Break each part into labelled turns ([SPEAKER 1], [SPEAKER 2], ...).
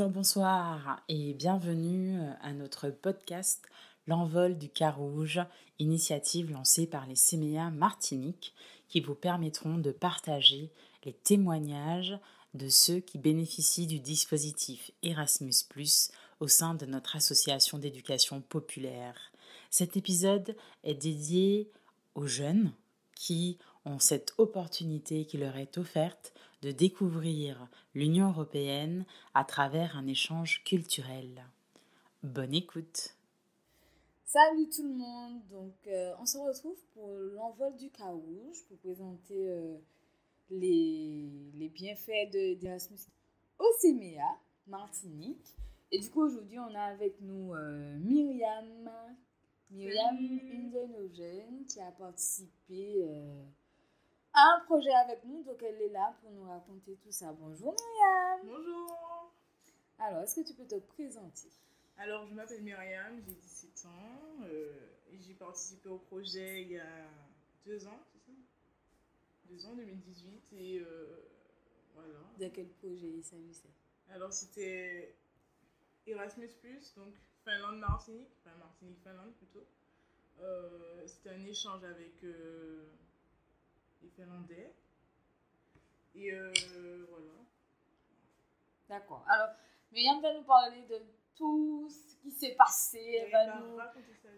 [SPEAKER 1] Bonsoir et bienvenue à notre podcast L'envol du Carouge, initiative lancée par les CMEA Martinique qui vous permettront de partager les témoignages de ceux qui bénéficient du dispositif Erasmus ⁇ au sein de notre association d'éducation populaire. Cet épisode est dédié aux jeunes qui ont cette opportunité qui leur est offerte de découvrir l'Union européenne à travers un échange culturel. Bonne écoute.
[SPEAKER 2] Salut tout le monde, donc euh, on se retrouve pour l'envol du Carouge pour présenter euh, les, les, bienfaits d'Erasmus au CMEA, Martinique. Et du coup aujourd'hui on a avec nous euh, Myriam, Myriam, une de nos jeunes qui a participé un projet avec nous, donc elle est là pour nous raconter tout ça. Bonjour Myriam.
[SPEAKER 3] Bonjour.
[SPEAKER 2] Alors, est-ce que tu peux te présenter?
[SPEAKER 3] Alors, je m'appelle Myriam, j'ai 17 ans euh, et j'ai participé au projet il y a deux ans, c'est ça? Deux ans, 2018 et euh, voilà.
[SPEAKER 2] De quel projet il s'agissait?
[SPEAKER 3] Alors, c'était Erasmus, donc Finlande-Martinique, enfin Martinique-Finlande plutôt. Euh, c'était un échange avec finlandais. Et euh, voilà.
[SPEAKER 2] D'accord. Alors, Myriam va nous parler de tout ce qui s'est passé. Elle va nous.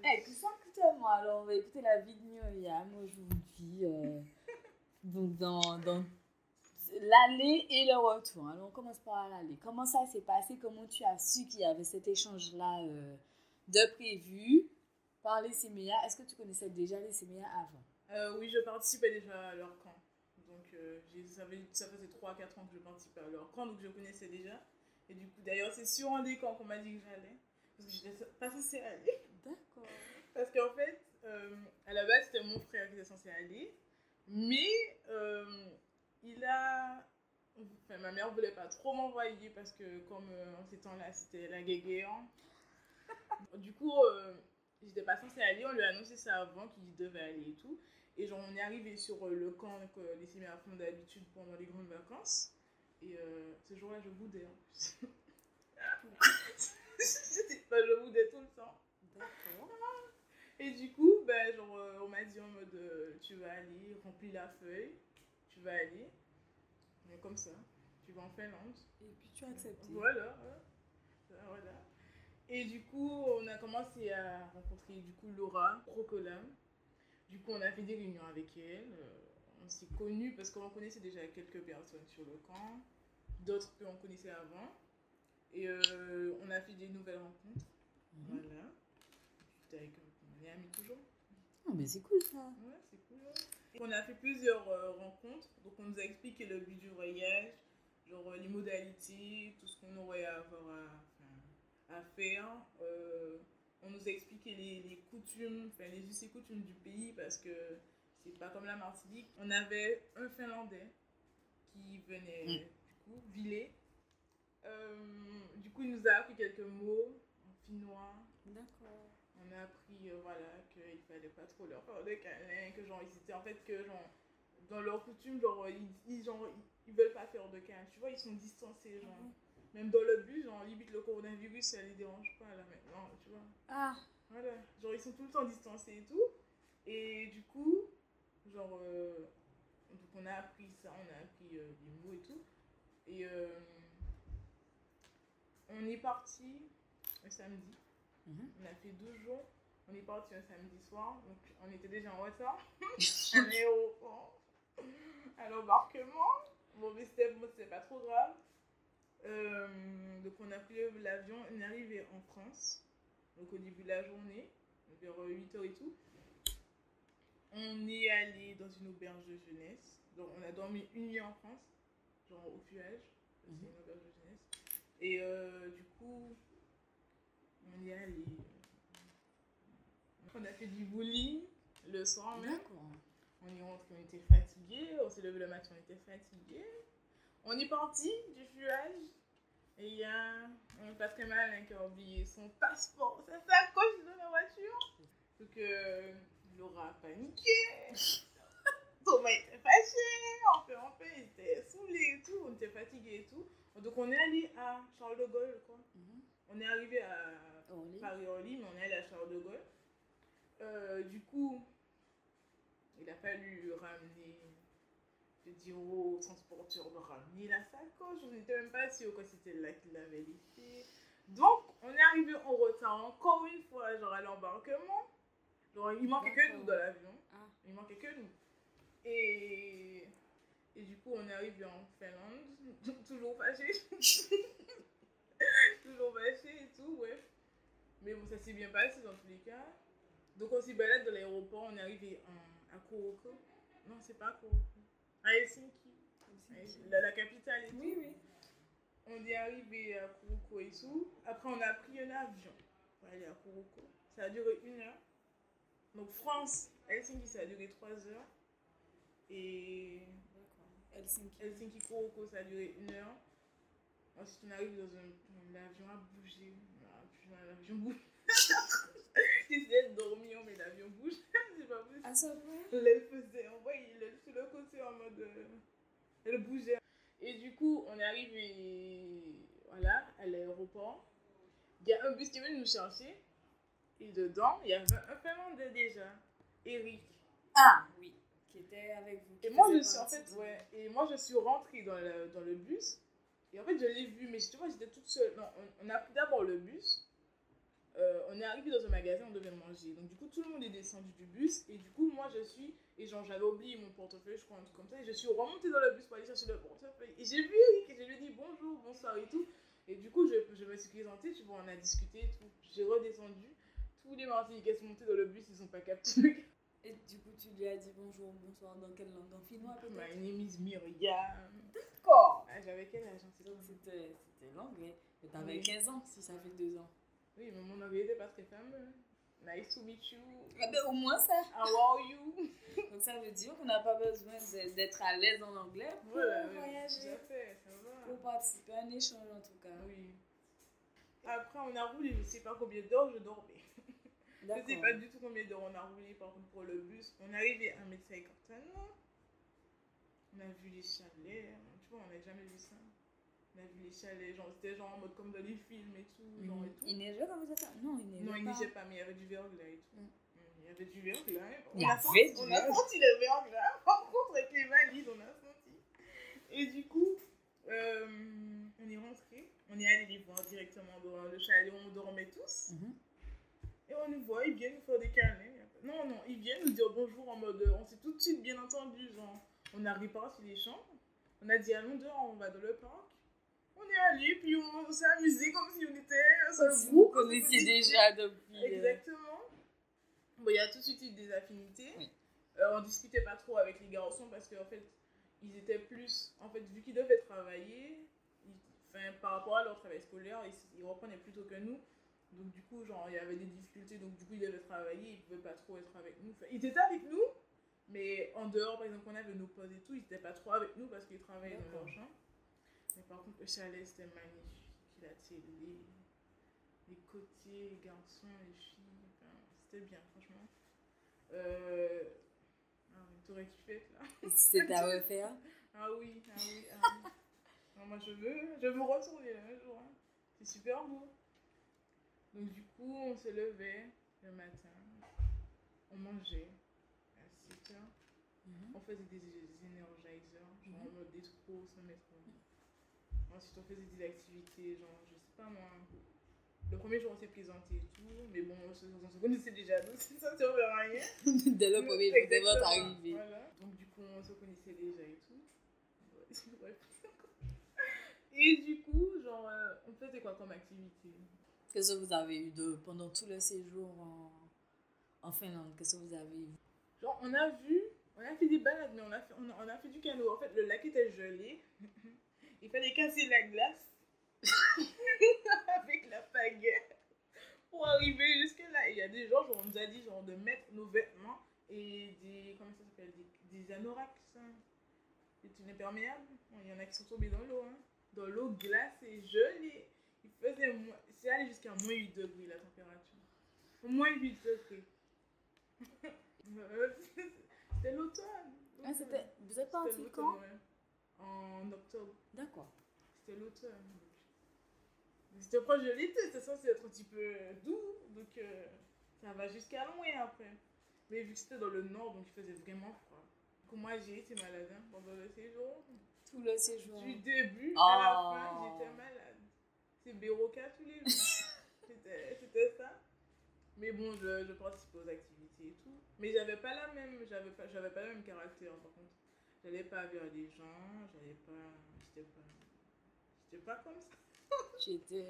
[SPEAKER 2] Exactement. Alors, on va écouter la vie de Myriam aujourd'hui. Euh, donc, dans, dans l'aller et le retour. Alors, on commence par l'aller. Comment ça s'est passé? Comment tu as su qu'il y avait cet échange-là euh, de prévu par les CMEA Est-ce que tu connaissais déjà les CMEA avant?
[SPEAKER 3] Euh, oui, je participais déjà à leur camp. Donc, euh, ça, ça, faisait 3-4 ans que je participais à leur camp, donc je connaissais déjà. Et du coup, d'ailleurs, c'est sur un des camps qu'on m'a dit que j'allais. Parce que j'étais pas censée aller.
[SPEAKER 2] D'accord.
[SPEAKER 3] Parce qu'en fait, euh, à la base, c'était mon frère qui était censé aller. Mais il a. Enfin, ma mère voulait pas trop m'envoyer parce que, comme en ces temps-là, c'était la guéguerre. du coup, j'étais pas censée aller. On lui a annoncé ça avant qu'il devait aller et tout. Et genre, on est arrivé sur euh, le camp que les séminaires font d'habitude pendant les grandes vacances. Et euh, ce jour-là, je boudais en plus. pas, je boudais tout le temps.
[SPEAKER 2] D'accord.
[SPEAKER 3] Et du coup, ben, genre, euh, on m'a dit en mode tu vas aller, remplis la feuille, tu vas aller. Mais comme ça, tu vas en Finlande.
[SPEAKER 2] Et puis tu as accepté.
[SPEAKER 3] Voilà, voilà. Et du coup, on a commencé à rencontrer du coup Laura Crocolam du coup, on a fait des réunions avec elle. Euh, on s'est connus parce qu'on connaissait déjà quelques personnes sur le camp, d'autres qu'on connaissait avant. Et euh, on a fait des nouvelles rencontres. Mhm. Voilà. avec on est amis toujours.
[SPEAKER 2] Oh, mais c'est cool ça.
[SPEAKER 3] Ouais, c'est cool. On a fait plusieurs euh, rencontres. Donc, on nous a expliqué le but du voyage, genre les modalités, tout ce qu'on aurait à avoir à, à faire on nous a expliqué les, les coutumes, enfin les us et coutumes du pays parce que c'est pas comme la Martinique. On avait un Finlandais qui venait mm. du coup, Villet. Euh, du coup, il nous a appris quelques mots en finnois.
[SPEAKER 2] D'accord.
[SPEAKER 3] On a appris, euh, voilà, qu'il fallait pas trop leur faire des câlins, que genre, ils étaient en fait que genre, dans leur coutume, genre, ils, ils, genre, ils, veulent pas faire de câlins. Tu vois, ils sont distancés, genre. Mm-hmm. Même dans le bus, genre, limite le coronavirus, ça les dérange pas là maintenant, tu vois.
[SPEAKER 2] Ah.
[SPEAKER 3] Voilà. Genre, ils sont tout le temps distancés et tout. Et du coup, genre, euh, donc on a appris ça, on a appris euh, des mots et tout. Et euh, on est parti un samedi. Mhm. On a fait deux jours. On est parti un samedi soir. Donc, on était déjà en retard. on est au, à l'embarquement. Bon, mais c'était pas trop grave. Euh, donc on a pris l'avion, on est arrivé en France, donc au début de la journée, vers 8h et tout. On est allé dans une auberge de jeunesse, donc on a dormi une nuit en France, genre au fuage, c'est une mhm. auberge de jeunesse. Et euh, du coup, on y est allé. On a fait du bowling le soir même. On y rentre, on était fatigué, on s'est levé le matin, on était fatigué. On est parti du fuage et il y a un Patrick Malin qui a oublié son passeport, sa sacoche dans la voiture. Donc euh, Laura a paniqué. Thomas était fâché, on fait, on fait, il était saoulé et tout, on était fatigué et tout. Donc on est allé à Charles de Gaulle, quoi.
[SPEAKER 2] Mhm.
[SPEAKER 3] On est arrivé à
[SPEAKER 2] Orly.
[SPEAKER 3] Paris-Orly, mais on est allé à Charles de Gaulle. Euh, du coup, il a fallu ramener, de dire au transporteur de ramener la sacoche. On n'était même pas sûr que c'était là qu'il l'avait laissé. Donc, on est arrivé en retard encore une fois, genre à l'embarquement. Genre, il manquait que nous dans l'avion.
[SPEAKER 2] Ah.
[SPEAKER 3] Il manquait que nous. Et, et du coup, on est arrivé en Finlande, toujours fâché. toujours fâché et tout, ouais. Mais bon, ça s'est bien passé dans tous les cas. Donc, on s'y balade dans l'aéroport, on est arrivé en- à Kuroko. Non, c'est pas Kuroko. À Helsinki, la, la capitale et tout.
[SPEAKER 2] Oui, oui.
[SPEAKER 3] On est arrivé à Kuroko et tout. Après, on a pris un avion pour aller à Kuroko. Ça a duré une heure. Donc, France, Helsinki, ça a duré trois heures. Et.
[SPEAKER 2] Helsinki.
[SPEAKER 3] Helsinki Kuroko, ça a duré une heure. Ensuite, on arrive dans un. L'avion a bougé. L'avion bouge. J'essayais de dormir, mais l'avion bouge. C'est pas possible.
[SPEAKER 2] À ce point
[SPEAKER 3] faisait, on voit, il est sur le côté en mode. euh, elle bougeait. Et du coup, on est arrivé voilà, à l'aéroport. Il y a un bus qui venu nous chercher. Et dedans, il y avait un Finlandais déjà, Eric.
[SPEAKER 2] Ah, oui. Qui était avec vous.
[SPEAKER 3] Et moi, je suis en fait, ouais. Et moi, je suis rentrée dans le, dans le bus. Et en fait, je l'ai vu, mais tu vois, j'étais toute seule. Non, on, on a pris d'abord le bus. Euh, on est arrivé dans un magasin, on devait manger. Donc, du coup, tout le monde est descendu du bus. Et du coup, moi, je suis. Et genre, j'avais oublié mon portefeuille, je crois, un truc comme ça. Et je suis remontée dans le bus pour aller chercher le portefeuille. Et j'ai vu Eric et je lui ai dit bonjour, bonsoir et tout. Et du coup, je, je me suis présentée, tu vois, on a discuté et tout. J'ai redescendu. Tous les Martiniquais sont montés dans le bus, ils ont pas capté.
[SPEAKER 2] Et du coup, tu lui as dit bonjour, bonsoir, dans quelle langue? En finnois peut-être?
[SPEAKER 3] My name is Myriam.
[SPEAKER 2] D'accord.
[SPEAKER 3] Ah, J'avais quel âge hein,
[SPEAKER 2] c'était c'était l'anglais. Mais t'avais
[SPEAKER 3] Oui.
[SPEAKER 2] 15 ans si ça fait 2 ans.
[SPEAKER 3] Oui, mais mon anglais n'était pas très fameux. Nice to meet you.
[SPEAKER 2] Ah ben au moins ça.
[SPEAKER 3] How are you?
[SPEAKER 2] Donc ça veut dire qu'on n'a pas besoin d'être à l'aise en anglais pour
[SPEAKER 3] Voilà, oui, tout
[SPEAKER 2] voyager.
[SPEAKER 3] à fait, ça va.
[SPEAKER 2] Pour participer à un échange en tout cas.
[SPEAKER 3] Oui. Après, on a roulé, je sais pas combien d'heures je dormais. Je sais
[SPEAKER 2] D'accord.
[SPEAKER 3] pas du tout combien d'heures on a roulé par contre pour le bus. On est arrivé à Médecin On a vu les chalets. Tu vois, on n'a jamais vu ça. On a vu les chalets, genre c'était genre en mode comme dans les films et tout. Genre et
[SPEAKER 2] Mhm.
[SPEAKER 3] tout.
[SPEAKER 2] Il neigeait quand vous êtes là? Non, il neigeait
[SPEAKER 3] Non, il
[SPEAKER 2] pas.
[SPEAKER 3] neigeait pas, mais il y avait du verglas et tout.
[SPEAKER 2] Mm.
[SPEAKER 3] Mm, Il y avait du verglas. On a senti- On a senti le verglas. Par contre, avec les valises, on a senti. Et du coup, euh, on est rentré. On est allé les voir directement dans le chalet où on dormait tous.
[SPEAKER 2] Mhm.
[SPEAKER 3] Et on nous voit, ils viennent nous faire des câlins. Non, non, ils viennent nous dire bonjour en mode. euh, On s'est tout de suite bien entendu. Genre, on a réparti les chambres. On a dit allons dehors, on va dans le parc. On est allé, puis on s'est amusé comme si on était un seul
[SPEAKER 2] Si
[SPEAKER 3] groupe.
[SPEAKER 2] vous connaissiez déjà depuis. euh,
[SPEAKER 3] Exactement. Bon, il y a tout de suite eu des affinités.
[SPEAKER 2] Oui.
[SPEAKER 3] Euh, on discutait pas trop avec les garçons parce qu'en fait, ils étaient plus. En fait, vu qu'ils devaient travailler, ils- enfin, par rapport à leur travail scolaire, ils, ils reprenaient plutôt que nous. Donc, du coup, genre, il y avait des difficultés. Donc, du coup, ils devaient travailler, ils pouvaient pas trop être avec nous. Enfin, ils étaient avec nous, mais en dehors, par exemple, on avait nos pauses et tout, ils étaient pas trop avec nous parce qu'ils travaillaient dans leur. Mais par contre, le chalet, c'était magnifique. La télé, les côtiers, les garçons, les filles. C'était bien, franchement. Euh... Ah, t'aurais kiffé là.
[SPEAKER 2] C'était à refaire
[SPEAKER 3] Ah oui, ah oui, ah oui. Non, moi, je veux, je veux retourner là un jour. hein. C'est super beau. Donc, du coup, on se levait le matin. On mangeait à 7 heures.
[SPEAKER 2] Mhm.
[SPEAKER 3] On faisait des, energizers, genre en mode des trous sans mettre. Ensuite, on faisait des activités, genre, je sais pas moi. Le premier jour, on s'est présenté et tout, mais bon, on se, on se connaissait déjà, donc ça ne servait à rien.
[SPEAKER 2] Dès le premier jour de votre arrivée.
[SPEAKER 3] Voilà. Donc, du coup, on se connaissait déjà et tout. Et du coup, genre, euh, on faisait quoi comme activité?
[SPEAKER 2] Qu'est-ce que vous avez eu de pendant tout le séjour en, en Finlande Qu'est-ce que vous avez eu?
[SPEAKER 3] Genre, on a vu, on a fait des balades, mais on a fait, on a, on a fait du canot. En fait, le lac était gelé. Il fallait casser la glace avec la pagaie pour arriver jusque là. Et il y a des gens, genre, on nous a dit genre, de mettre nos vêtements et des, comment ça s'appelle, des, des anoraks. C'est une imperméable. Il y en a qui sont tombés dans l'eau. Hein. Dans l'eau glacée, gelée. Il faisait moins, c'est allé jusqu'à moins 8 degrés la température. Moins 8 degrés. C'était l'automne.
[SPEAKER 2] Ah, c'était. Vous êtes parti quand?
[SPEAKER 3] En octobre.
[SPEAKER 2] D'accord.
[SPEAKER 3] c'était l'automne. C'était proche de l'été, c'était censé être un petit peu doux, donc euh, ça va jusqu'à loin après. Mais vu que c'était dans le nord, donc il faisait vraiment froid. Donc moi j'ai été malade hein, pendant le séjour.
[SPEAKER 2] Tout le séjour.
[SPEAKER 3] Du début à la
[SPEAKER 2] Oh.
[SPEAKER 3] fin, j'étais malade. C'est Béroca tous les jours. C'était c'était ça. Mais bon, je, je participais aux activités et tout. Mais j'avais pas la même, j'avais pas, j'avais pas le même caractère par contre. J'allais pas vers les gens, j'allais pas, j'étais pas, j'étais pas comme ça.
[SPEAKER 2] J'étais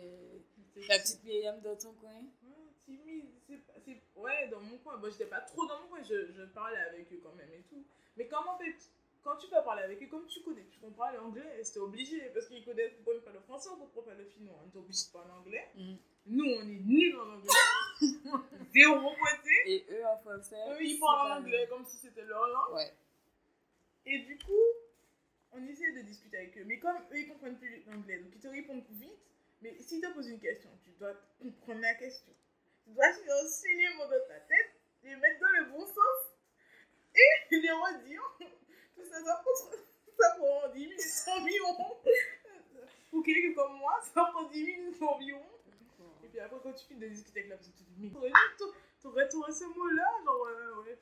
[SPEAKER 2] la petite Myriam dans ton coin.
[SPEAKER 3] Ouais, timide, c'est- ouais, dans mon coin. Bon, j'étais pas trop dans mon coin, je, je parlais avec eux quand même et tout. Mais comme en fait, quand tu peux parler avec eux, comme tu connais, tu comprends l'anglais, c'était obligé parce qu'ils connaissent même pas le français, on comprend pas le finnois, on est obligé de parler anglais.
[SPEAKER 2] Mhm.
[SPEAKER 3] Nous, on est nuls en anglais, zéro pointé.
[SPEAKER 2] Et eux en français.
[SPEAKER 3] Eux, ils parlent anglais comme si c'était leur langue.
[SPEAKER 2] Ouais.
[SPEAKER 3] Et du coup, on essaie de discuter avec eux. Mais comme eux, ils comprennent plus l'anglais, donc ils te répondent vite. Mais si tu te poses une question, tu dois comprendre la question. Tu dois chercher les mots dans ta tête, les mettre dans le bon sens et les redire. Tout ça, ça prend, ça prend 10 minutes environ. Pour quelqu'un comme moi, ça prend 10 minutes environ. Et puis après, quand tu finis de discuter avec la personne, tu te dis, mais t'aurais dit- t'aurais trouvé ce mot-là, genre, ouais.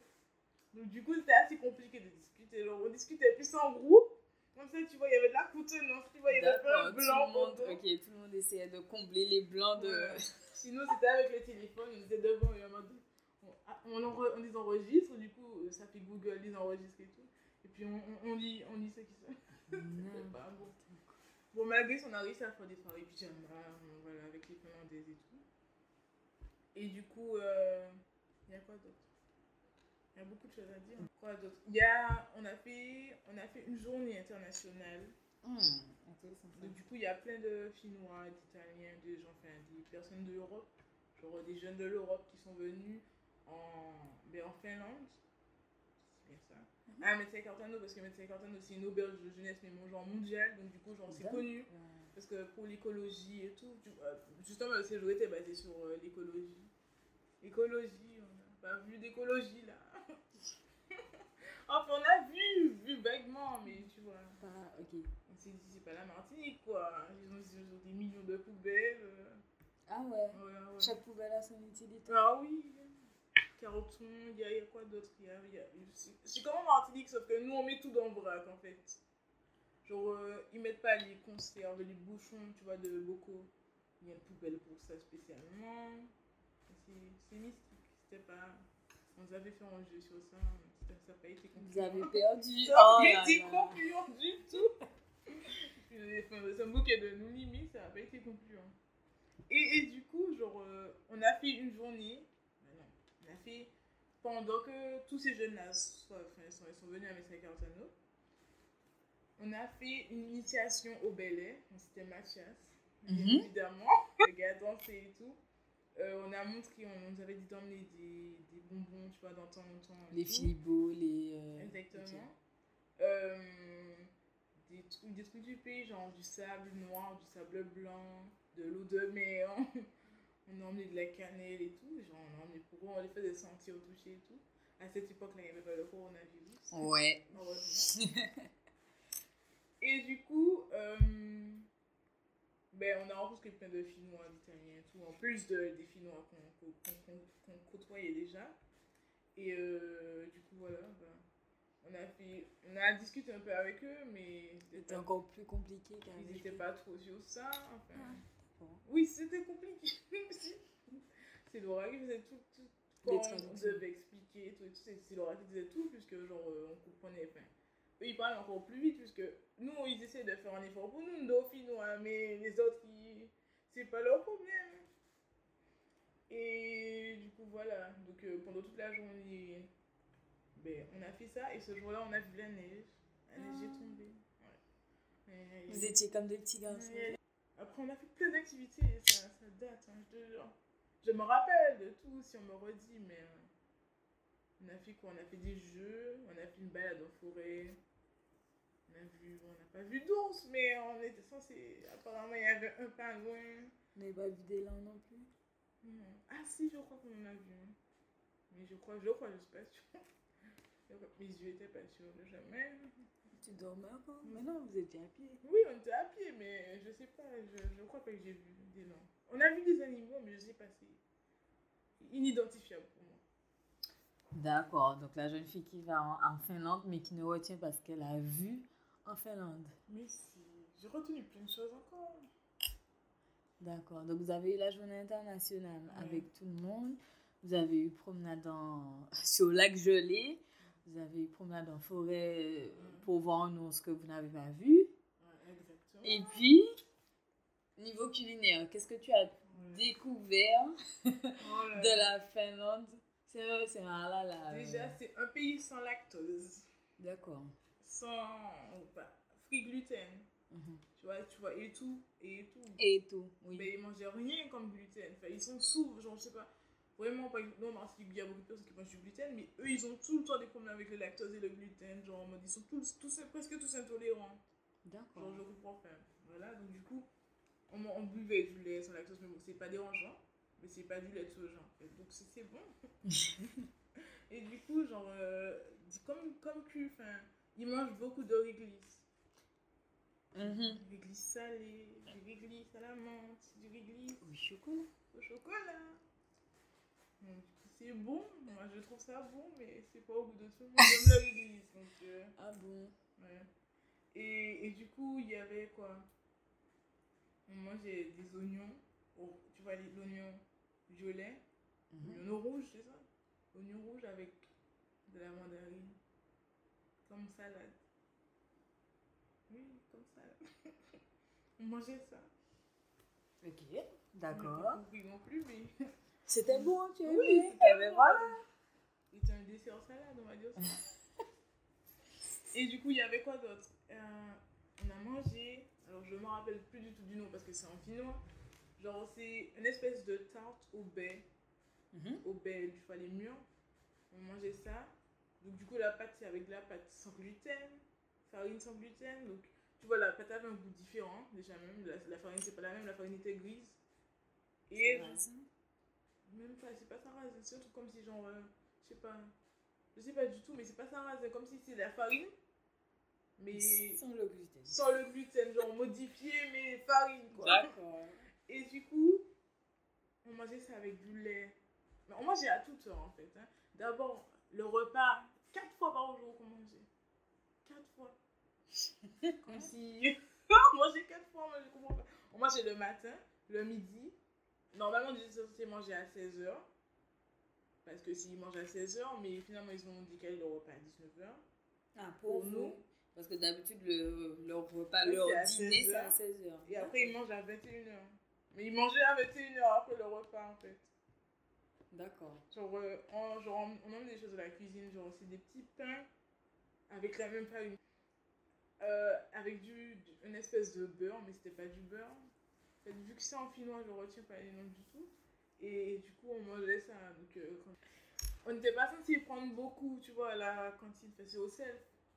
[SPEAKER 3] Donc, du coup, c'était assez compliqué de discuter. Genre, on discutait plus en groupe. Comme ça, tu vois, il y avait de la contenance, tu vois, il y avait pas un
[SPEAKER 2] D'accord, tout monde, ok, tout le monde essayait de combler les blancs de.
[SPEAKER 3] Ouais. Sinon, c'était avec le téléphone, on était devant et mode. On, ah, on, on les enregistre, du coup, euh, ça fait Google les enregistre et tout. Et puis, on, on, on lit, on lit ce qui se pas bon. Bon, malgré ça, on a réussi à faire des soirées pyjama, euh, voilà, avec les Finlandaises et tout. Et du coup, euh, il y a quoi d'autre? Il y a beaucoup de choses à dire. Quoi d'autre? Il y a, on a fait, on a fait une journée internationale.
[SPEAKER 2] Hmm.
[SPEAKER 3] Donc, du coup, il y a plein de Finnois, d'Italiens, de gens, enfin, des personnes de l'Europe, genre des jeunes de l'Europe qui sont venus en, ben, en Finlande. C'est bien ça.
[SPEAKER 2] Mhm.
[SPEAKER 3] Ah, Médecin Cartano, parce que Médecin Cartano, c'est une auberge de jeunesse, mais mon genre mondial, donc du coup, genre, c'est connu. Parce que pour l'écologie et tout, tu- euh, justement, le séjour était basé sur euh, l'écologie. Écologie, on n'a pas vu d'écologie là. Enfin, on a vu, vu vaguement, mais tu vois.
[SPEAKER 2] Ah, ok.
[SPEAKER 3] On s'est dit, c'est pas la Martinique, quoi. Ils ont, ils ont des millions de poubelles. euh.
[SPEAKER 2] Ah ouais.
[SPEAKER 3] Ouais, ouais.
[SPEAKER 2] Chaque poubelle a son utilité.
[SPEAKER 3] Ah oui. Carotton, il y, a- quoi d'autre? Y a- il y a- C'est comme en Martinique, sauf que nous, on met tout dans le vrac, en fait. Genre, euh, ils mettent pas les conserves, les bouchons, tu vois, de bocaux. Il y a une poubelle pour ça spécialement. C'est mystique. C'était pas... On nous avait fait un jeu sur ça,
[SPEAKER 2] Vous avez perdu. Oh
[SPEAKER 3] été concluant du tout. Un bouquet de nous limite, ça n'a pas été concluant. Et, et du coup, genre, euh, on a fait une journée. non, on a fait pendant que tous ces jeunes-là sont, ils sont venus à Messa Cartano. On a fait une initiation au. Donc, C'était Mathias,
[SPEAKER 2] Mhm.
[SPEAKER 3] évidemment. Le gars dansait et tout. Euh, on a montré, on nous avait dit d'emmener des, des bonbons, tu vois, dans temps en temps.
[SPEAKER 2] Les filibos, les. euh,
[SPEAKER 3] Exactement. Euh, des, trucs, des trucs du pays, genre du sable noir, du sable blanc, de l'eau de mer. on a emmené de la cannelle et tout. Genre, on a emmené pour eux, on les faisait sentir, toucher et tout. À cette époque-là, il n'y avait pas le coronavirus.
[SPEAKER 2] Ouais.
[SPEAKER 3] Heureusement. et du coup, euh, ben, on a rencontré plein de Finnois, d'Italiens et tout, en plus de, des Finnois qu'on qu'on- qu'on côtoyait déjà. Et euh, du coup, voilà, ben, on, a fait, on a discuté un peu avec eux, mais
[SPEAKER 2] C'était encore plus compliqué car
[SPEAKER 3] ils n'étaient pas trop sur ça. Enfin,
[SPEAKER 2] Ah,
[SPEAKER 3] oui, c'était compliqué. c'est Laura qui faisait tout, tout quand on devait expliquer tout, et tout, c'est c'est Laura qui disait tout, puisque genre euh, on comprenait. Enfin, eux ils parlaient encore plus vite, puisque nous ils essaient de faire un effort pour nous, nos finnois, mais les autres ils... c'est pas leur problème. Et du coup voilà, donc euh, pendant toute la journée, ben, on a fait ça, et ce jour-là on a vu la neige. La neige est
[SPEAKER 2] Ah.
[SPEAKER 3] tombée. Ouais. Et-
[SPEAKER 2] Vous étiez comme des petits garçons.
[SPEAKER 3] Ouais. Après, on a fait plein d'activités, et ça, ça date, hein, je te jure. Je me rappelle de tout si on me redit, mais euh, on a fait quoi? On a fait des jeux, on a fait une balade en forêt, on a vu, on n'a pas vu d'ours, mais on était censé, apparemment il y avait un pingouin.
[SPEAKER 2] Vous n'avez pas vu d'élan non plus
[SPEAKER 3] Non. Ah si, je crois qu'on en a vu. Mais je crois, je crois, je suis pas sûre. Mes yeux étaient pas sûrs de jamais.
[SPEAKER 2] tu dormais encore Maintenant, vous étiez à pied.
[SPEAKER 3] Oui, on était à pied, mais je sais pas, je, je crois pas que j'ai vu des noms. On a vu des animaux, mais je sais pas, c'est inidentifiable pour moi.
[SPEAKER 2] D'accord, donc la jeune fille qui va en, en Finlande, mais qui ne retient pas ce qu'elle a vu en Finlande.
[SPEAKER 3] Mais si, j'ai retenu plein de choses encore.
[SPEAKER 2] D'accord, donc vous avez eu la journée internationale avec tout le monde. Vous avez eu promenade en... sur le lac gelé. Vous avez eu promenade en forêt pour voir un ours que vous n'avez pas vu.
[SPEAKER 3] Exactement.
[SPEAKER 2] Et puis, niveau culinaire, qu'est-ce que tu as découvert
[SPEAKER 3] Oh
[SPEAKER 2] de la Finlande C'est un, là là. euh,
[SPEAKER 3] Déjà, c'est un pays sans lactose,
[SPEAKER 2] D'accord.
[SPEAKER 3] sans bah, free gluten.
[SPEAKER 2] Mhm.
[SPEAKER 3] Tu vois, tu vois, et tout, et tout.
[SPEAKER 2] Et tout, oui.
[SPEAKER 3] Mais ils mangeaient rien comme gluten. Enfin, ils sont sous, genre, je sais pas. Vraiment, par exemple, en Martinique, il y a beaucoup de personnes qui mangent du gluten, mais eux, ils ont tout le temps des problèmes avec le lactose et le gluten. Genre, en mode, ils sont tous, tous presque tous intolérants.
[SPEAKER 2] D'accord.
[SPEAKER 3] Genre, je comprends pas. Voilà, donc du coup, on, on buvait du lait sans lactose, mais bon, c'est pas dérangeant. Mais c'est pas du soja, en fait. Donc, c'est bon. et du coup, genre, euh, comme, comme que, enfin, ils mangent beaucoup de réglisse.
[SPEAKER 2] Mhm.
[SPEAKER 3] Du réglisse salé, du réglisse à la menthe, du réglisse
[SPEAKER 2] Oui, chocolat.
[SPEAKER 3] au chocolat. C'est bon. Moi, je trouve ça bon, mais c'est pas au goût de tout le monde. La réglisse. Donc, euh,
[SPEAKER 2] Ah bon?
[SPEAKER 3] Ouais. Et, et du coup, il y avait quoi? On mangeait des oignons. Oh, tu vois, l'oignon violet,
[SPEAKER 2] Mhm.
[SPEAKER 3] l'oignon rouge, c'est ça? Oignon rouge avec de la mandarine. Comme salade. Oui, comme salade. On mangeait ça.
[SPEAKER 2] Ok, d'accord.
[SPEAKER 3] compris non plus, mais.
[SPEAKER 2] C'était bon, tu as
[SPEAKER 3] Oui,
[SPEAKER 2] aimé
[SPEAKER 3] c'était
[SPEAKER 2] Eh ben
[SPEAKER 3] bon.
[SPEAKER 2] voilà.
[SPEAKER 3] C'était un dessert salade, on va dire ça. Et du coup, il y avait quoi d'autre? Euh, On a mangé, alors je me rappelle plus du tout du nom parce que c'est en finnois. Genre, c'est une espèce de tarte au baie,
[SPEAKER 2] Mhm.
[SPEAKER 3] au baie du fallait mûr. On mangeait ça. Donc, du coup, la pâte, c'est avec de la pâte sans gluten, farine sans gluten. Donc, tu vois, la pâte avait un goût différent, déjà même. La, la farine, c'est pas la même, la farine était grise. Et même pas, c'est pas sarrasin, c'est un truc comme si genre, euh, je sais pas, je sais pas du tout, mais c'est pas sarrasin, comme si c'est de la farine, mais
[SPEAKER 2] Sans le gluten.
[SPEAKER 3] sans le gluten, genre modifié, mais farine quoi.
[SPEAKER 2] D'accord.
[SPEAKER 3] Et du coup, on mangeait ça avec du lait. Mais on mangeait à toute heure en fait. hein. D'abord, le repas, quatre fois par jour qu'on mangeait. Quatre fois. Comme si. on mangeait quatre fois, moi je comprends pas. On mangeait le matin, le midi. Normalement, on était censé manger à 16h. Parce que s'ils mangent à 16h, mais finalement, ils ont décalé le repas à 19h.
[SPEAKER 2] Ah,
[SPEAKER 3] Pour
[SPEAKER 2] pour
[SPEAKER 3] nous.
[SPEAKER 2] Parce que d'habitude, le, leur repas,
[SPEAKER 3] Oui,
[SPEAKER 2] leur dîner,
[SPEAKER 3] 16
[SPEAKER 2] c'est à
[SPEAKER 3] heures.
[SPEAKER 2] 16h.
[SPEAKER 3] Et après, ils mangent à 21h. Mais ils mangeaient à 21h après le repas en fait.
[SPEAKER 2] D'accord.
[SPEAKER 3] Genre, euh, on, genre, on, emmène des choses de la cuisine, genre c'est des petits pains avec la même farine. Euh, avec du, du- une espèce de beurre, mais c'était pas du beurre. En fait, vu que c'est en finnois, je retiens pas les noms du tout. Et, du coup, on mangeait ça. Donc, euh, On n'était pas censé prendre beaucoup, tu vois, à la cantine. Enfin, c'est au.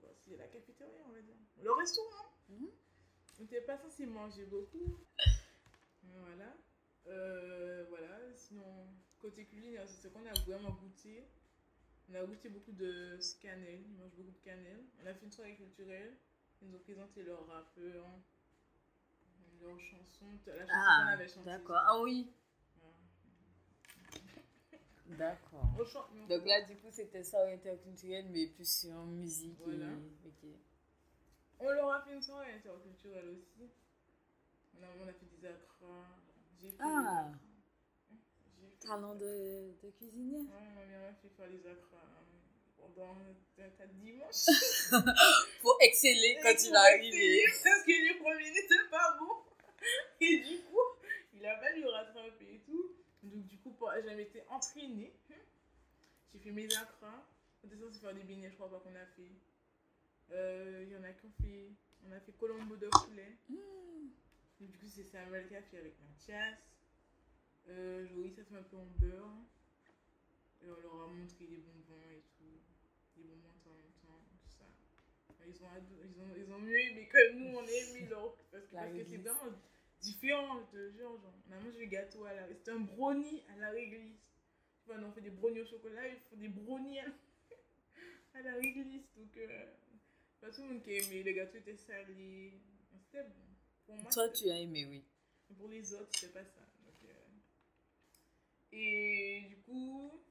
[SPEAKER 3] Bon, c'est la cafétéria, on va dire. Le restaurant.
[SPEAKER 2] Mhm.
[SPEAKER 3] On n'était pas censé manger beaucoup. Voilà. Euh, voilà. Sinon, côté culinaire, c'est ce qu'on a vraiment goûté. On a goûté beaucoup de cannelle. Ils mangent beaucoup de cannelle. On a fait une soirée culturelle. Ils nous ont présenté leurs rappeurs, leurs chansons. La chanson qu'on
[SPEAKER 2] Ah,
[SPEAKER 3] avait chantée.
[SPEAKER 2] d'accord. Ah oui. D'accord. Donc là, du coup, c'était ça interculturel, mais plus sur musique.
[SPEAKER 3] Voilà.
[SPEAKER 2] Et...
[SPEAKER 3] On leur a fait une soirée interculturelle aussi. On a, on a fait des acras. Fait
[SPEAKER 2] Ah.
[SPEAKER 3] Fait-
[SPEAKER 2] Talent de, de cuisinier.
[SPEAKER 3] Ouais, ma mère m'a fait faire les acras euh, pendant un tas de dimanches.
[SPEAKER 2] Pour exceller quand il va arriver.
[SPEAKER 3] Parce que les premiers n'étaient pas bons. Et du coup, il a fallu rattraper et tout. Donc, du coup, pour- je m'étais entraînée. J'ai fait mes acras. On était censé faire des beignets, je crois pas qu'on a fait. Euh, Il y en a qui ont fait. On a fait colombo de poulet.
[SPEAKER 2] Hmm.
[SPEAKER 3] Donc, du coup, c'est Samuel qui a fait avec Mathias. Euh, Joey, ça fait un peu en beurre. Et on leur a montré des bonbons et tout. Des bonbons de temps en temps, tout ça. Ils ont, ils ont, ils ont mieux aimé que nous, on a aimé leur. Parce que
[SPEAKER 2] La
[SPEAKER 3] parce que c'est
[SPEAKER 2] réglisse.
[SPEAKER 3] vraiment différent, je te jure. Genre, on a mangé le gâteau à la. C'était un brownie à la réglisse. Tu vois, on fait des brownies au chocolat, ils font des brownies à, à la réglisse. Donc, euh, Pas tout le monde qui a aimé. Le gâteau était salé. C'était bon. Pour moi,
[SPEAKER 2] Toi, tu as aimé, oui.
[SPEAKER 3] Pour les autres, c'était pas ça. Donc, euh, Et du coup,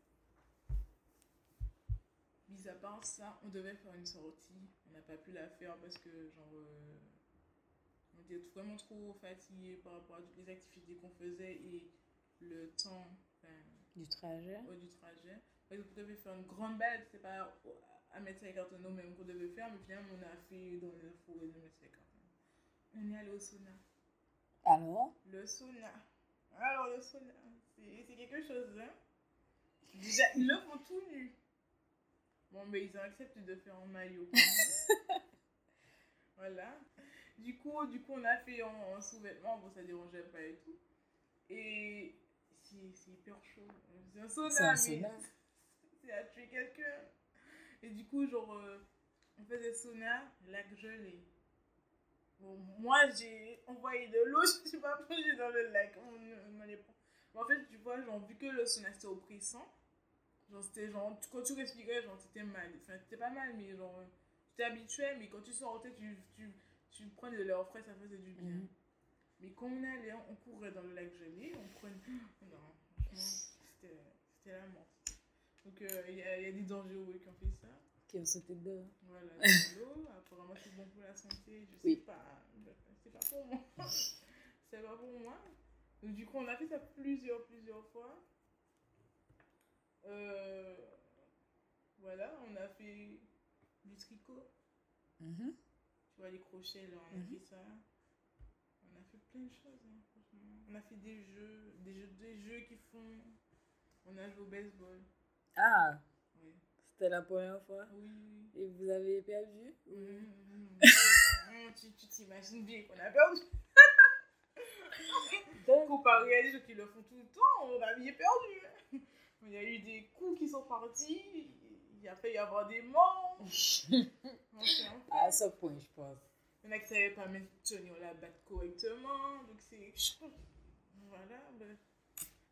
[SPEAKER 3] mis à part ça, on devait faire une sortie. On n'a pas pu la faire parce que, genre, euh, on était vraiment trop fatigués par rapport à toutes les activités qu'on faisait et le temps enfin,
[SPEAKER 2] Du trajet.
[SPEAKER 3] ouais, du trajet. Ouais, donc, on devait faire une grande balade, c'était pas à Médecins Cartonneau même qu'on devait faire, mais finalement, on a fait dans la forêt de Médecins Cartonneau. On est allé au sauna.
[SPEAKER 2] Alors?
[SPEAKER 3] Le sauna. Alors, le sauna, c'est quelque chose, hein. Déjà, ils le font tout nu. Bon, mais ils ont accepté de faire en maillot. voilà. Du coup, du coup, on a fait en, en sous-vêtements. Bon, ça dérangeait pas et tout. Et c'est hyper chaud. C'est un sauna, mais c'est à tuer quelqu'un. Et du coup, genre, euh, on faisait sauna, lac gelé. Bon, moi, j'ai envoyé de l'eau, je suis pas plongée dans le lac. On, on pas. Mais en fait, tu vois, genre, vu que le sauna c'était oppressant, genre, c'était genre, quand tu respirais, genre, t'étais mal. Enfin, t'étais pas mal, mais genre, tu t'es habitué, mais quand tu sortais, tu, tu, tu prenais de l'air frais, ça faisait du bien.
[SPEAKER 2] Mhm.
[SPEAKER 3] Mais quand on allait, on courait dans le lac gelé, on prenait. Non, franchement, c'était la mort. Donc, euh, il y, a, y a des dangereux qui ont fait ça.
[SPEAKER 2] Qui ont sauté dedans.
[SPEAKER 3] Voilà, l'eau, apparemment c'est bon pour la santé, je sais pas, c'est pas pour moi. c'est pas pour moi. Donc du coup, on a fait ça plusieurs, plusieurs fois. Euh, voilà, on a fait du tricot,
[SPEAKER 2] Mhm.
[SPEAKER 3] tu vois les crochets là, on a
[SPEAKER 2] Mhm.
[SPEAKER 3] fait ça. On a fait plein de choses, hein, franchement. On a fait des jeux, des jeux, des jeux qui font. On a joué au baseball.
[SPEAKER 2] Ah, c'était la première fois.
[SPEAKER 3] oui, oui.
[SPEAKER 2] Et vous avez perdu.
[SPEAKER 3] Mhm, tu tu t'imagines bien qu'on a perdu. Comparé à des gens qui le font tout le temps, on a bien perdu. Il y a eu des coups qui sont partis, il a failli y avoir des morts.
[SPEAKER 2] À ce point, je pense.
[SPEAKER 3] il y en a qui ne savaient pas maintenir la batte correctement, donc c'est. Voilà. ben.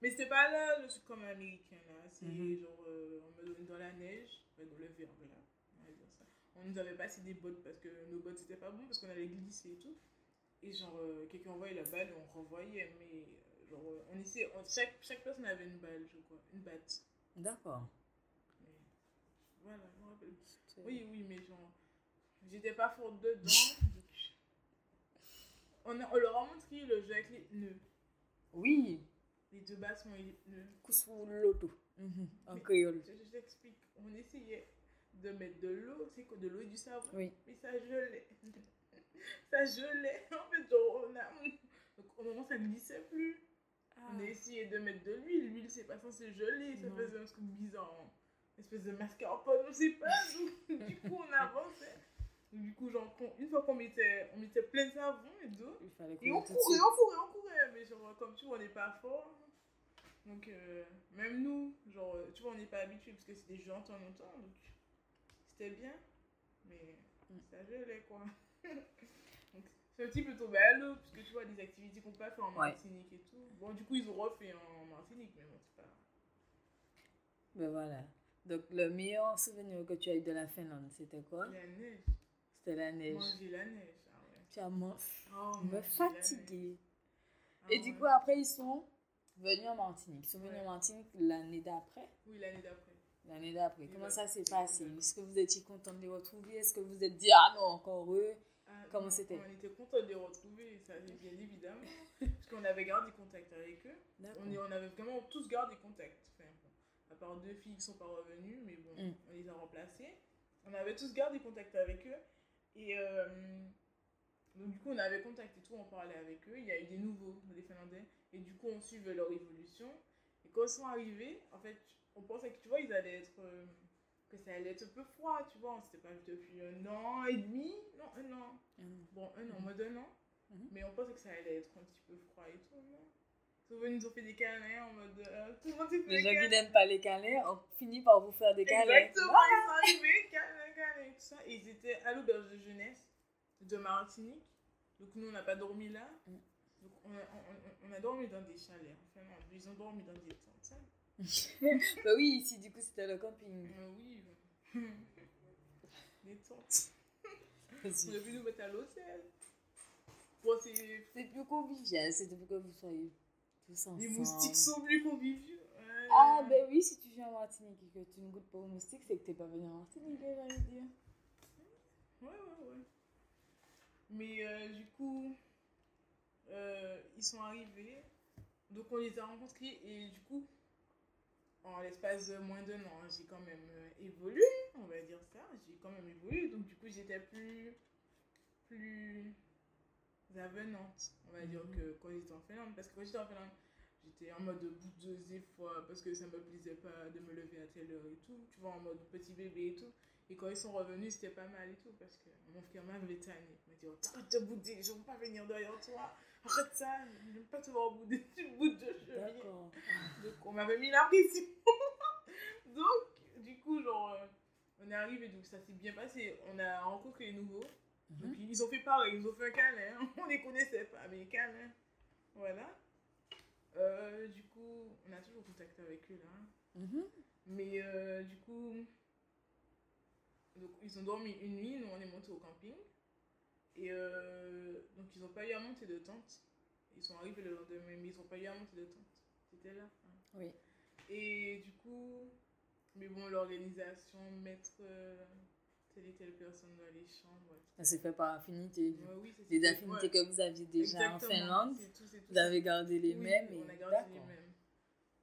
[SPEAKER 3] Mais c'était pas là le truc comme américain, là. C'est
[SPEAKER 2] Mhm.
[SPEAKER 3] genre, euh, on me donne dans la neige, dans le verbe, là. On va dire ça. On nous avait passé des bottes parce que nos bottes c'était pas bon, parce qu'on allait glisser et tout. Et genre, euh, quelqu'un envoyait la balle et on renvoyait, mais euh, genre, on essayait, on- chaque, chaque personne avait une balle, je crois, une batte.
[SPEAKER 2] D'accord.
[SPEAKER 3] Voilà, je me rappelle. Oui, oui, mais genre, j'étais pas forte dedans. on, a- on leur a montré le jeu avec les nœuds.
[SPEAKER 2] Oui,
[SPEAKER 3] Les deux les nœuds.
[SPEAKER 2] coup sur l'auto. En
[SPEAKER 3] Mais-
[SPEAKER 2] créole.
[SPEAKER 3] Je, je t'explique. On essayait de mettre de l'eau, c'est quoi, de l'eau et du savon.
[SPEAKER 2] Oui.
[SPEAKER 3] Mais ça gelait. ça gelait. En fait, genre, on a. Donc, au moment, ça glissait plus. On a essayé de mettre de l'huile. L'huile, c'est pas censé geler. Ça
[SPEAKER 2] Non.
[SPEAKER 3] faisait un truc bizarre. hein. Une espèce de mascarpone, on sait pas. Donc, du coup, on avançait. Du coup, genre, une fois qu'on mettait, on mettait plein de savon et d'eau, et on courait, on courait, on courait. Mais genre, comme tu vois, on n'est pas fort. Donc, euh, même nous, genre, tu vois, on n'est pas habitué parce que c'était jeux en temps longtemps. Donc, c'était bien. Mais
[SPEAKER 2] Mm.
[SPEAKER 3] ça gelait, quoi. donc, c'est un petit peu tombé à l'eau, puisque tu vois, des activités qu'on peut faire en
[SPEAKER 2] Ouais.
[SPEAKER 3] Martinique et tout. Bon, du coup, ils ont refait en Martinique, mais bon, c'est pas.
[SPEAKER 2] Ben voilà. Donc, le meilleur souvenir que tu as eu de la Finlande, c'était quoi?
[SPEAKER 3] La neige.
[SPEAKER 2] C'était la neige.
[SPEAKER 3] Manger la neige. Ah ouais.
[SPEAKER 2] Tu as m'en-
[SPEAKER 3] Oh,
[SPEAKER 2] me fatigué.
[SPEAKER 3] Ah
[SPEAKER 2] Et du coup, après, ils sont venus en Martinique. Ils sont venus en Martinique l'année d'après.
[SPEAKER 3] Oui, l'année d'après.
[SPEAKER 2] L'année d'après. Comment ça s'est passé? Est-ce que vous étiez content de les retrouver? Est-ce que vous vous êtes dit, ah non, encore eux?
[SPEAKER 3] Ah,
[SPEAKER 2] Comment c'était?
[SPEAKER 3] On était content de les retrouver, ça bien évidemment. parce qu'on avait gardé contact avec eux. On, on avait vraiment tous gardé contact. Enfin, à part deux filles qui sont pas revenues, mais bon,
[SPEAKER 2] Mm.
[SPEAKER 3] on les a remplacées. On avait tous gardé contact avec eux. Et euh, donc, du coup, on avait contact et tout, on parlait avec eux. Il y a eu des nouveaux, des Finlandais. Et du coup, on suivait leur évolution. Et quand ils sont arrivés, en fait, on pensait que, tu vois, ils allaient être. euh, que ça allait être un peu froid, tu vois. On s'était pas vu depuis un an et demi. Non, un an. Bon, un an, en mode un an.
[SPEAKER 2] Mhm.
[SPEAKER 3] Mais on pensait que ça allait être un petit peu froid et tout, non? Venus, ils nous ont fait des câlins en mode. euh, tout le monde fait
[SPEAKER 2] Les gens qui n'aiment pas les câlins ont fini par vous faire des câlins.
[SPEAKER 3] Exactement, ils sont arrivés, câlins, câlins, tout ça. Et ils étaient à l'auberge de jeunesse de Martinique. Donc nous, on n'a pas dormi là.
[SPEAKER 2] Mm.
[SPEAKER 3] Donc on a, on, on- on a dormi dans des chalets. Enfin, non, ils ont dormi dans des tentes. hein.
[SPEAKER 2] bah oui, ici, du coup, c'était le camping.
[SPEAKER 3] Euh, oui. des tentes. On a pu nous mettre à l'hôtel. Bon, c'est.
[SPEAKER 2] Plus convivial, c'est depuis que vous soyez tous ensemble.
[SPEAKER 3] Les moustiques sont plus conviviaux. Ouais.
[SPEAKER 2] Ah, ben oui, si tu viens en Martinique et que tu ne goûtes pas aux moustiques, c'est que t'es pas venu en Martinique, j'ai envie de dire.
[SPEAKER 3] Ouais, ouais, ouais. Mais euh, du coup, euh, ils sont arrivés. Donc on les a rencontrés et du coup, en l'espace de moins d'un an, j'ai quand même euh, évolué, on va dire ça. J'ai quand même évolué. Donc du coup, j'étais plus, plus avenante, on va dire,
[SPEAKER 2] Mhm.
[SPEAKER 3] que quand j'étais en Finlande. Parce que quand j'étais en Finlande, j'étais en mode boudeuse des fois parce que ça me plaisait pas de me lever à telle heure et tout. Tu vois, en mode petit bébé et tout. Et quand ils sont revenus, c'était pas mal et tout parce que mon frère m'avait tanné. Il m'a dit oh, Arrête de bouder, je veux pas venir derrière toi. Arrête ça, je veux pas te voir bouder, tu boudes de cheville. Donc on m'avait mis la pression. donc, du coup, genre, euh, on est arrivé, donc ça s'est bien passé. On a rencontré les nouveaux. Donc
[SPEAKER 2] Mhm.
[SPEAKER 3] ils ont fait pareil, ils ont fait un câlin. On les connaissait pas, mais câlin. Voilà. Euh, du coup, on a toujours contact avec eux là.
[SPEAKER 2] Mhm.
[SPEAKER 3] Mais euh, du coup, donc, ils ont dormi une nuit, nous on est monté au camping. Et euh, donc ils n'ont pas eu à monter de tente. Ils sont arrivés le lendemain, mais ils n'ont pas eu à monter de tente. C'était là. hein.
[SPEAKER 2] Oui.
[SPEAKER 3] Et du coup, mais bon, l'organisation, mettre telle et telle personne dans les chambres.
[SPEAKER 2] Ça s'est fait par affinité. du.
[SPEAKER 3] Ouais, oui,
[SPEAKER 2] Les affinités
[SPEAKER 3] ouais,
[SPEAKER 2] que vous aviez déjà en
[SPEAKER 3] exactement.
[SPEAKER 2] Finlande,
[SPEAKER 3] C'est tout, tout.
[SPEAKER 2] vous avez gardé les
[SPEAKER 3] Oui,
[SPEAKER 2] mêmes.
[SPEAKER 3] On a gardé les mêmes.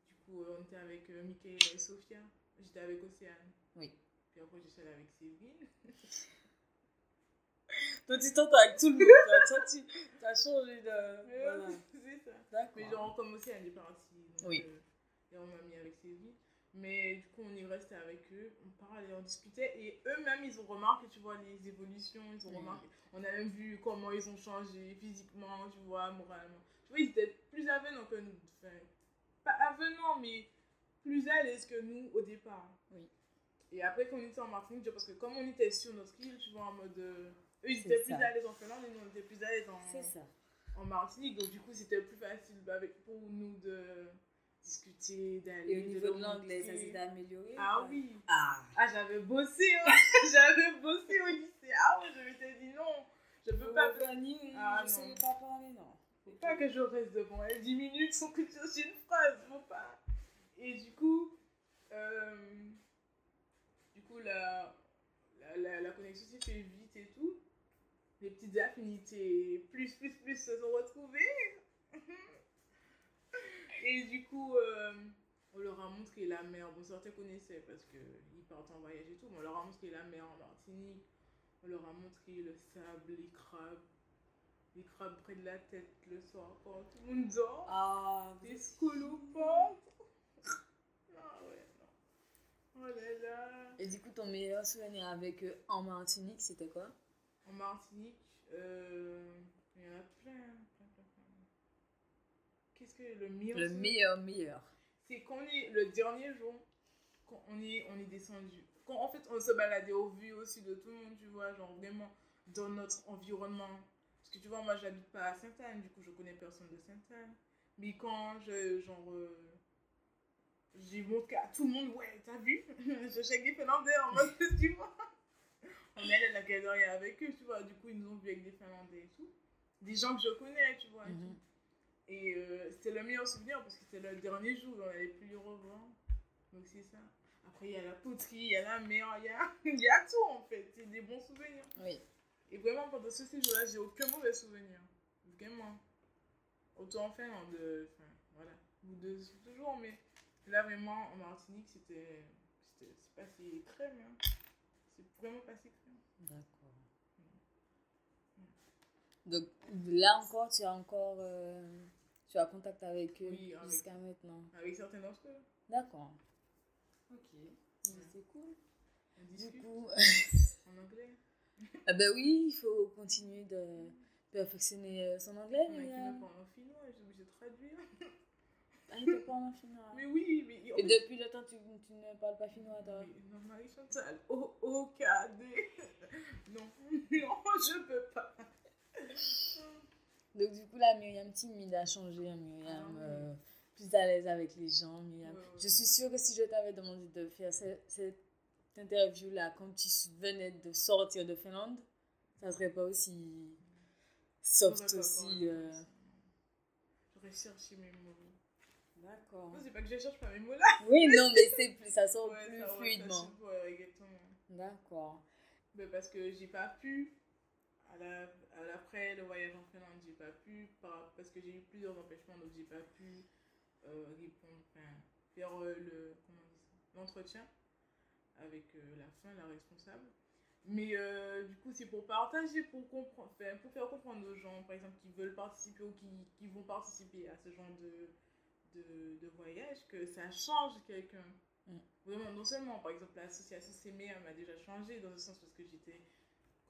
[SPEAKER 3] Du coup, euh, on était avec euh, Michaela et Sophia. J'étais avec Océane.
[SPEAKER 2] Oui.
[SPEAKER 3] Puis après, allée avec Séverine.
[SPEAKER 2] Toi, tu t'entends avec tout le monde. toi. Toi, tu as changé de.
[SPEAKER 3] Mais
[SPEAKER 2] Voilà.
[SPEAKER 3] c'est ça. Mais
[SPEAKER 2] D'accord.
[SPEAKER 3] genre, comme Océane est partie. Donc,
[SPEAKER 2] Oui.
[SPEAKER 3] euh, et on m'a mis avec Séverine. Mais du coup, on y restait avec eux. On parlait, on discutait. Et eux-mêmes, ils ont remarqué, tu vois, les évolutions. Ils ont remarqué. On a même vu comment ils ont changé physiquement, tu vois, moralement. Tu vois, ils étaient plus avenants que nous. Enfin, pas avenants, mais plus à l'aise que nous au départ.
[SPEAKER 2] Oui.
[SPEAKER 3] Et après, quand on était en Martinique, parce que comme on était sur notre île, tu vois, en mode. euh, eux, ils étaient plus
[SPEAKER 2] ça.
[SPEAKER 3] à l'aise en Finlande et nous, on était plus à l'aise en, Martinique. Donc, du coup, c'était plus facile avec, pour nous de discuter, d'aller.
[SPEAKER 2] Et au niveau de l'anglais, ça s'est amélioré
[SPEAKER 3] Ah oui.
[SPEAKER 2] Ah.
[SPEAKER 3] Ah, j'avais bossé, hein. j'avais bossé au lycée. Ah ouais, je m'étais dit non, je peux pas.
[SPEAKER 2] Fanny,
[SPEAKER 3] Ah,
[SPEAKER 2] je ne sais pas parler, non.
[SPEAKER 3] Faut pas que je reste devant elle 10 minutes sans que je cherche une phrase, faut pas. Et du coup, euh, du coup, la, la, la, la connexion s'est fait vite et tout. Les petites affinités plus, plus, plus se sont retrouvées. Et du coup, euh, on leur a montré la mer. Bon, certains connaissaient parce qu'ils partent en voyage et tout, mais on leur a montré la mer en Martinique. On leur a montré le sable, les crabes. Les crabes près de la tête le soir quand tout le monde dort.
[SPEAKER 2] Ah,
[SPEAKER 3] Des scolopantes. Ah ouais, non. Oh là là.
[SPEAKER 2] Et du coup, ton meilleur souvenir avec eux en Martinique, c'était quoi?
[SPEAKER 3] En Martinique, euh, il y en a plein. Qu'est-ce que le meilleur
[SPEAKER 2] Le meilleur, meilleur.
[SPEAKER 3] C'est qu'on est le dernier jour, quand on est, on est descendu. Quand en fait on se baladait au vu aussi de tout le monde, tu vois, genre vraiment dans notre environnement. Parce que tu vois, moi j'habite pas à Sainte-Anne, du coup je connais personne de Sainte-Anne. Mais quand je, genre, euh, j'ai montré à tout le monde, ouais, t'as vu? Je check des Finlandais en mode, tu vois. On est allé à la galerie avec eux, tu vois, du coup ils nous ont vu avec des Finlandais et tout. Des gens que je connais, tu vois.
[SPEAKER 2] Mhm.
[SPEAKER 3] Et euh, c'était le meilleur souvenir parce que c'était le dernier jour, on n'allait plus les revoir. Donc c'est ça. Après, il y a la poterie, il y a la mer, il y a, y a tout en fait. C'est des bons souvenirs.
[SPEAKER 2] Oui.
[SPEAKER 3] Et vraiment, pendant ce séjour-là, j'ai aucun mauvais souvenir. Vraiment. Autant en Finlande, euh, enfin, voilà. Ou deux, toujours, mais là vraiment, en Martinique, c'était. c'était- C'est passé crème. Hein. C'est vraiment passé crème.
[SPEAKER 2] D'accord. Donc là encore, tu as encore euh, tu as contact avec eux
[SPEAKER 3] Oui,
[SPEAKER 2] jusqu'à maintenant.
[SPEAKER 3] Avec certains d'entre eux.
[SPEAKER 2] D'accord. Ok. C'est cool.
[SPEAKER 3] On
[SPEAKER 2] Du coup,
[SPEAKER 3] en anglais.
[SPEAKER 2] ah ben oui, il faut continuer de perfectionner euh, son anglais.
[SPEAKER 3] On a
[SPEAKER 2] Myriam.
[SPEAKER 3] me parle en finnois, j'ai obligé de traduire.
[SPEAKER 2] Ah, il parle en finnois.
[SPEAKER 3] Mais oui, mais.
[SPEAKER 2] Et depuis le temps, tu, tu ne parles pas finnois, toi
[SPEAKER 3] non, Marie-Chantal, O, O, K, D. Non, non, je peux pas.
[SPEAKER 2] Donc du coup, là, Myriam timide a changé. hein, Myriam
[SPEAKER 3] Ah
[SPEAKER 2] euh, plus à l'aise avec les gens. Myriam. Je suis sûre que si je t'avais demandé de faire ce- cette interview-là quand tu venais de sortir de Finlande, ça serait pas aussi soft aussi. Euh...
[SPEAKER 3] J'aurais cherché mes mots.
[SPEAKER 2] D'accord.
[SPEAKER 3] C'est pas que je cherche pas mes mots là.
[SPEAKER 2] Oui, non, mais c'est plus, ça sort
[SPEAKER 3] Ouais,
[SPEAKER 2] plus
[SPEAKER 3] ça,
[SPEAKER 2] fluidement.
[SPEAKER 3] ça, ouais, exactement.
[SPEAKER 2] D'accord.
[SPEAKER 3] Parce que j'ai pas pu, à la, à l'après le voyage en Finlande, j'ai pas pu, par- parce que j'ai eu plusieurs empêchements, donc j'ai pas pu euh, répondre, enfin, faire euh, le, comment on dit ça, l'entretien avec euh, la fin, la responsable. Mais du coup, c'est pour partager, pour, comprendre, enfin, pour faire comprendre aux gens, par exemple, qui veulent participer ou qui, qui vont participer à ce genre de, de, de voyage, que ça change quelqu'un.
[SPEAKER 2] Mm.
[SPEAKER 3] Vraiment, non seulement, par exemple, l'association CMEA m'a déjà changé dans le sens parce que j'étais,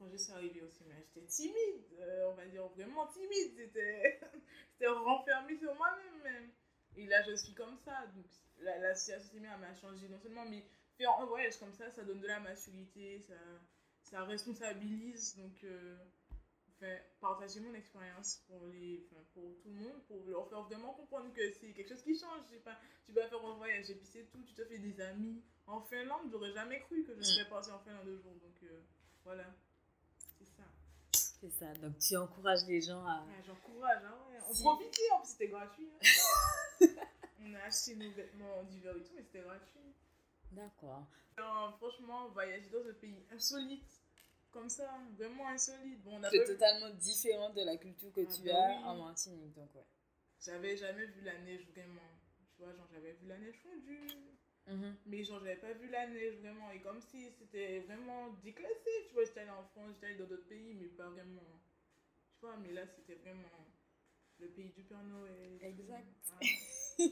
[SPEAKER 3] quand je suis arrivée au CMEA, j'étais timide, euh, on va dire vraiment timide, c'était c'était renfermé sur moi-même même. Et là, je suis comme ça, donc la- l'association CMEA m'a changé non seulement, mais faire un voyage comme ça, ça donne de la maturité, ça, ça responsabilise, donc euh, enfin, partager mon expérience pour, les, enfin, pour tout le monde, pour leur faire vraiment comprendre que c'est quelque chose qui change. Pas, tu vas faire un voyage et puis c'est tout, tu te fais des amis. En Finlande, j'aurais jamais cru que je serais partie en Finlande un jour, donc euh, voilà. C'est ça.
[SPEAKER 2] Donc, tu encourages les gens à.
[SPEAKER 3] J'encourage, hein, ouais. on
[SPEAKER 2] Si.
[SPEAKER 3] profitait, en plus c'était gratuit. hein. on a acheté nos vêtements d'hiver et tout, mais c'était gratuit.
[SPEAKER 2] D'accord.
[SPEAKER 3] Franchement, voyager dans un pays insolite, comme ça, vraiment insolite. Bon, on a
[SPEAKER 2] C'est totalement différent de la culture que
[SPEAKER 3] Ah
[SPEAKER 2] tu
[SPEAKER 3] bah
[SPEAKER 2] as
[SPEAKER 3] oui.
[SPEAKER 2] en Martinique. Donc, ouais.
[SPEAKER 3] J'avais jamais vu la neige vraiment. Tu vois, genre j'avais vu la neige fondue.
[SPEAKER 2] Mhm.
[SPEAKER 3] Mais genre j'avais pas vu la neige vraiment. Et comme si c'était vraiment déclassé. Tu vois, j'étais allée en France, j'étais allée dans d'autres pays, mais pas vraiment. Tu vois, mais là c'était vraiment le pays du Père Noël.
[SPEAKER 2] Exact.
[SPEAKER 3] Ah.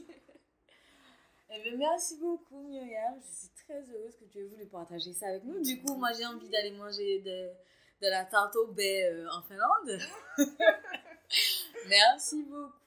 [SPEAKER 2] Eh bien, merci beaucoup, Myriam. Je suis très heureuse que tu aies voulu partager ça avec nous. Du coup, moi, j'ai envie d'aller manger de, de la tarte au baie euh, en Finlande. merci beaucoup.